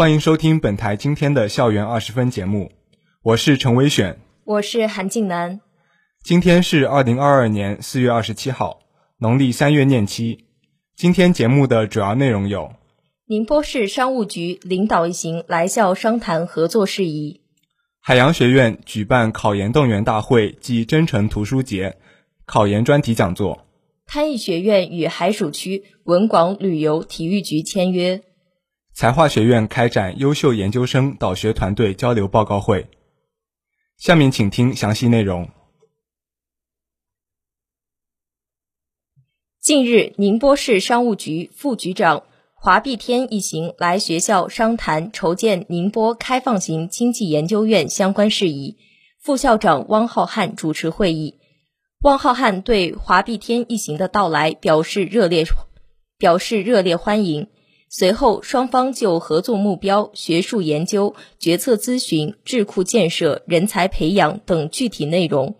欢迎收听本台今天的校园二十分节目，我是陈伟选，我是韩静南。今天是二零二二年四月二十七号，农历三月廿七。今天节目的主要内容有：宁波市商务局领导一行来校商谈合作事宜；海洋学院举办考研动员大会暨真诚图书节。考研专题讲座，滩艺学院与海曙区文广旅游体育局签约，财化学院开展优秀研究生导学团队交流报告会。下面请听详细内容。近日，宁波市商务局副局长华碧天一行来学校商谈筹建宁波开放型经济研究院相关事宜，副校长汪浩瀚主持会议。汪浩瀚对华碧天一行的到来表示热烈表示热烈欢迎。随后，双方就合作目标、学术研究、决策咨询、智库建设、人才培养等具体内容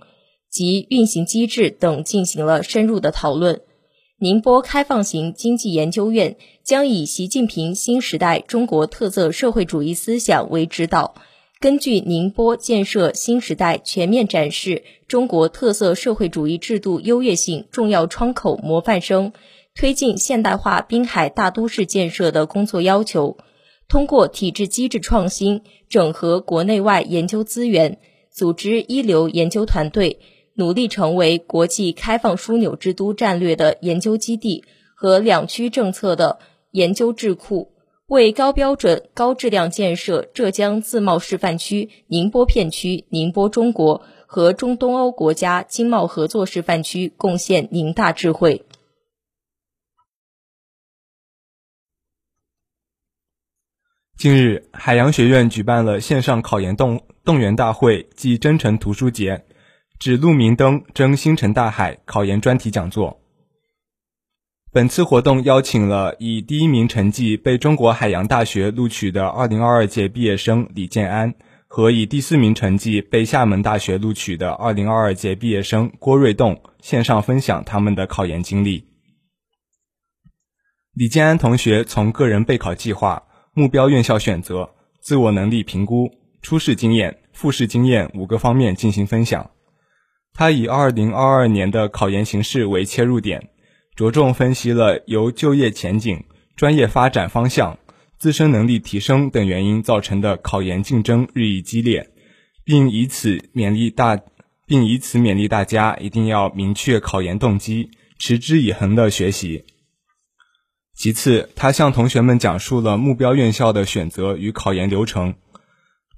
及运行机制等进行了深入的讨论。宁波开放型经济研究院将以习近平新时代中国特色社会主义思想为指导。根据宁波建设新时代全面展示中国特色社会主义制度优越性重要窗口模范生，推进现代化滨海大都市建设的工作要求，通过体制机制创新，整合国内外研究资源，组织一流研究团队，努力成为国际开放枢纽之都战略的研究基地和两区政策的研究智库。为高标准、高质量建设浙江自贸示范区、宁波片区、宁波中国和中东欧国家经贸合作示范区贡献宁大智慧。近日，海洋学院举办了线上考研动动员大会暨真诚图书节，指路明灯，争星辰大海考研专题讲座。本次活动邀请了以第一名成绩被中国海洋大学录取的2022届毕业生李建安和以第四名成绩被厦门大学录取的2022届毕业生郭瑞栋线上分享他们的考研经历。李建安同学从个人备考计划、目标院校选择、自我能力评估、初试经验、复试经验五个方面进行分享。他以2022年的考研形势为切入点。着重分析了由就业前景、专业发展方向、自身能力提升等原因造成的考研竞争日益激烈，并以此勉励大，并以此勉励大家一定要明确考研动机，持之以恒的学习。其次，他向同学们讲述了目标院校的选择与考研流程，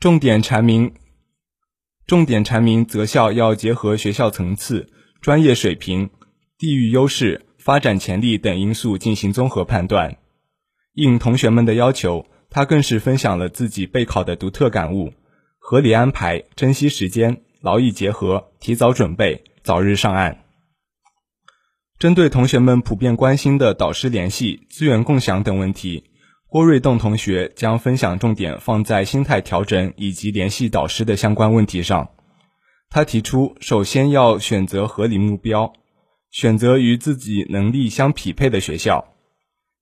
重点阐明，重点阐明择校要结合学校层次、专业水平、地域优势。发展潜力等因素进行综合判断。应同学们的要求，他更是分享了自己备考的独特感悟：合理安排、珍惜时间、劳逸结合、提早准备、早日上岸。针对同学们普遍关心的导师联系、资源共享等问题，郭瑞栋同学将分享重点放在心态调整以及联系导师的相关问题上。他提出，首先要选择合理目标。选择与自己能力相匹配的学校，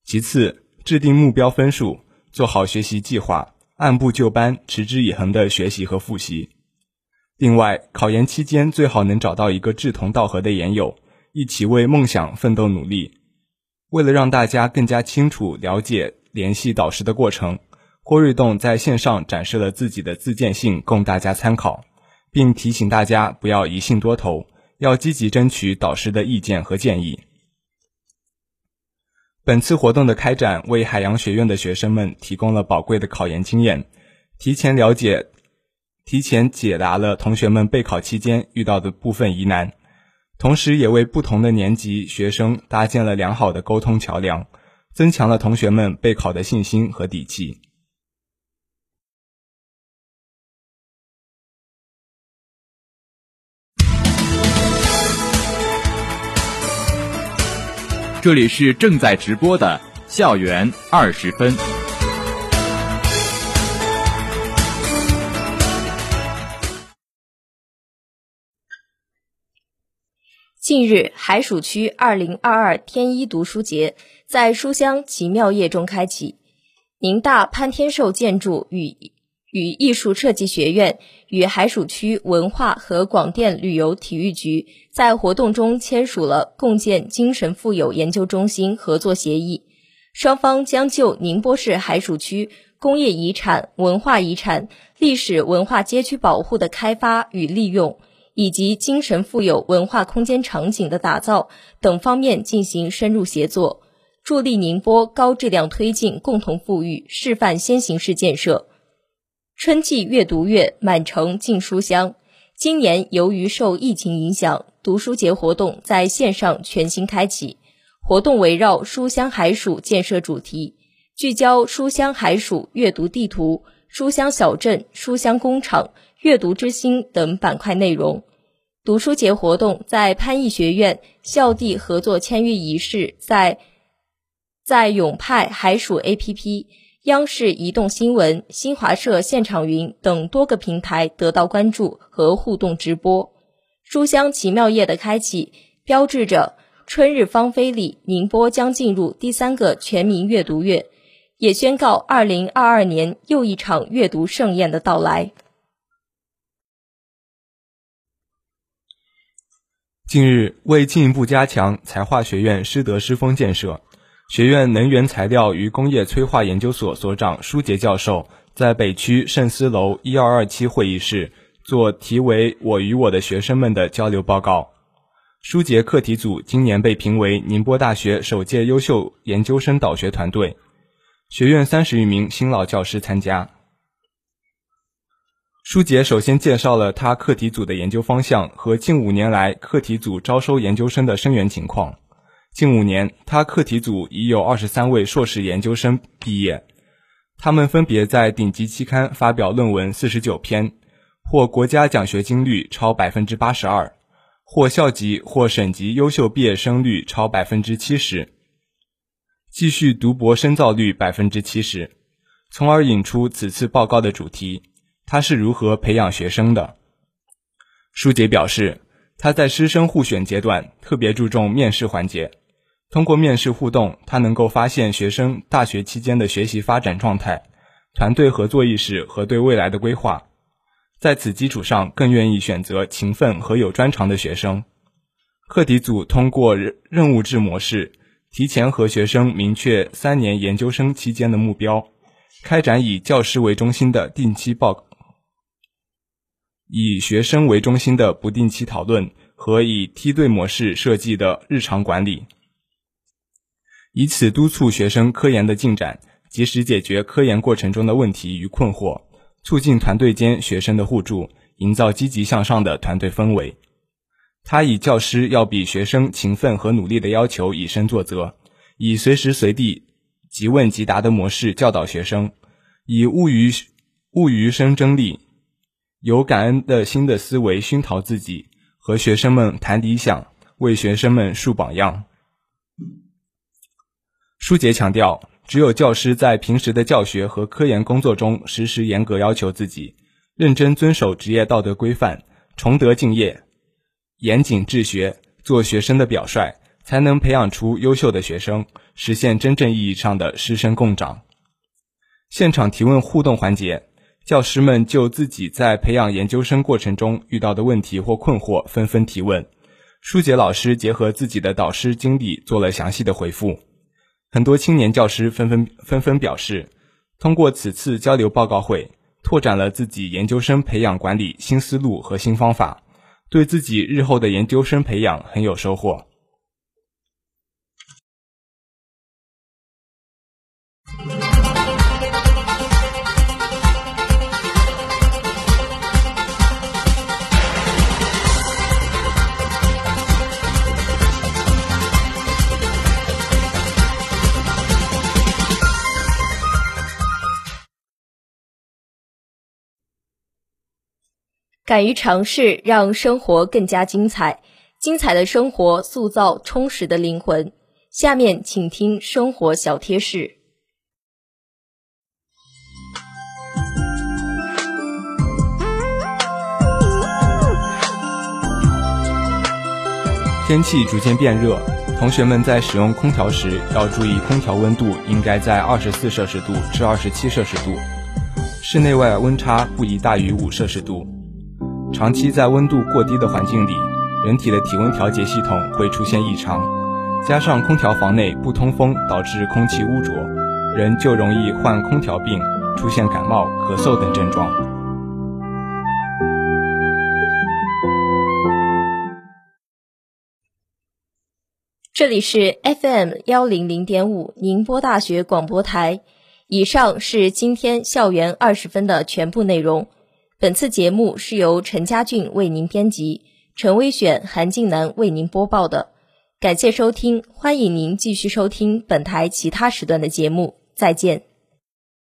其次制定目标分数，做好学习计划，按部就班、持之以恒的学习和复习。另外，考研期间最好能找到一个志同道合的研友，一起为梦想奋斗努力。为了让大家更加清楚了解联系导师的过程，郭瑞栋在线上展示了自己的自荐信供大家参考，并提醒大家不要一信多投。要积极争取导师的意见和建议。本次活动的开展，为海洋学院的学生们提供了宝贵的考研经验，提前了解、提前解答了同学们备考期间遇到的部分疑难，同时也为不同的年级学生搭建了良好的沟通桥梁增强了同学们备考的信心和底气。这里是正在直播的校园二十分。近日，海曙区二零二二天一读书节在书香奇妙夜中开启。宁大潘天寿建筑与与艺术设计学院与海曙区文化和广电旅游体育局在活动中签署了共建精神富有研究中心合作协议，双方将就宁波市海曙区工业遗产、文化遗产、历史文化街区保护的开发与利用。以及精神富有文化空间场景的打造等方面进行深入协作，助力宁波高质量推进共同富裕示范先行式建设。春季阅读月满城尽书香，今年由于受疫情影响，读书节活动在线上全新开启。活动围绕“书香海曙”建设主题，聚焦书香海曙阅读地图、书香小镇、书香工厂。阅读之星等板块内容，读书节活动在潘毅学院校地合作签约仪式在在永派海曙 APP、央视移动新闻、新华社现场云等多个平台得到关注和互动直播。书香奇妙夜的开启，标志着春日芳菲里宁波将进入第三个全民阅读月，也宣告二零二二年又一场阅读盛宴的到来。近日，为进一步加强材化学院师德师风建设，学院能源材料与工业催化研究所所长舒杰教授在北区慎思楼一二二七会议室做题为“我与我的学生们”的交流报告。舒杰课题组今年被评为宁波大学首届优秀研究生导学团队，学院三十余名新老教师参加。舒杰首先介绍了他课题组的研究方向和近五年来课题组招收研究生的生源情况。近五年，他课题组已有二十三位硕士研究生毕业，他们分别在顶级期刊发表论文四十九篇，获国家奖学金率超百分之八十二，获校级或省级优秀毕业生率超百分之七十，继续读博深造率百分之七十，从而引出此次报告的主题。他是如何培养学生的？舒杰表示，他在师生互选阶段特别注重面试环节，通过面试互动，他能够发现学生大学期间的学习发展状态、团队合作意识和对未来的规划，在此基础上更愿意选择勤奋和有专长的学生。课题组通过任任务制模式，提前和学生明确三年研究生期间的目标，开展以教师为中心的定期报。以学生为中心的不定期讨论和以梯队模式设计的日常管理，以此督促学生科研的进展，及时解决科研过程中的问题与困惑，促进团队间学生的互助，营造积极向上的团队氛围。他以教师要比学生勤奋和努力的要求以身作则，以随时随地即问即答的模式教导学生，以物与物与生争利。有感恩的心的思维熏陶自己，和学生们谈理想，为学生们树榜样。舒杰强调，只有教师在平时的教学和科研工作中时时严格要求自己，认真遵守职业道德规范，崇德敬业，严谨治学，做学生的表率，才能培养出优秀的学生，实现真正意义上的师生共长。现场提问互动环节。教师们就自己在培养研究生过程中遇到的问题或困惑纷纷提问，舒杰老师结合自己的导师经历做了详细的回复。很多青年教师纷纷纷纷表示，通过此次交流报告会，拓展了自己研究生培养管理新思路和新方法，对自己日后的研究生培养很有收获。敢于尝试，让生活更加精彩。精彩的生活塑造充实的灵魂。下面请听生活小贴士。天气逐渐变热，同学们在使用空调时要注意，空调温度应该在二十四摄氏度至二十七摄氏度，室内外温差不宜大于五摄氏度。长期在温度过低的环境里，人体的体温调节系统会出现异常，加上空调房内不通风，导致空气污浊，人就容易患空调病，出现感冒、咳嗽等症状。这里是 FM 幺零零点五宁波大学广播台。以上是今天校园二十分的全部内容。本次节目是由陈家俊为您编辑，陈威选、韩静南为您播报的。感谢收听，欢迎您继续收听本台其他时段的节目。再见。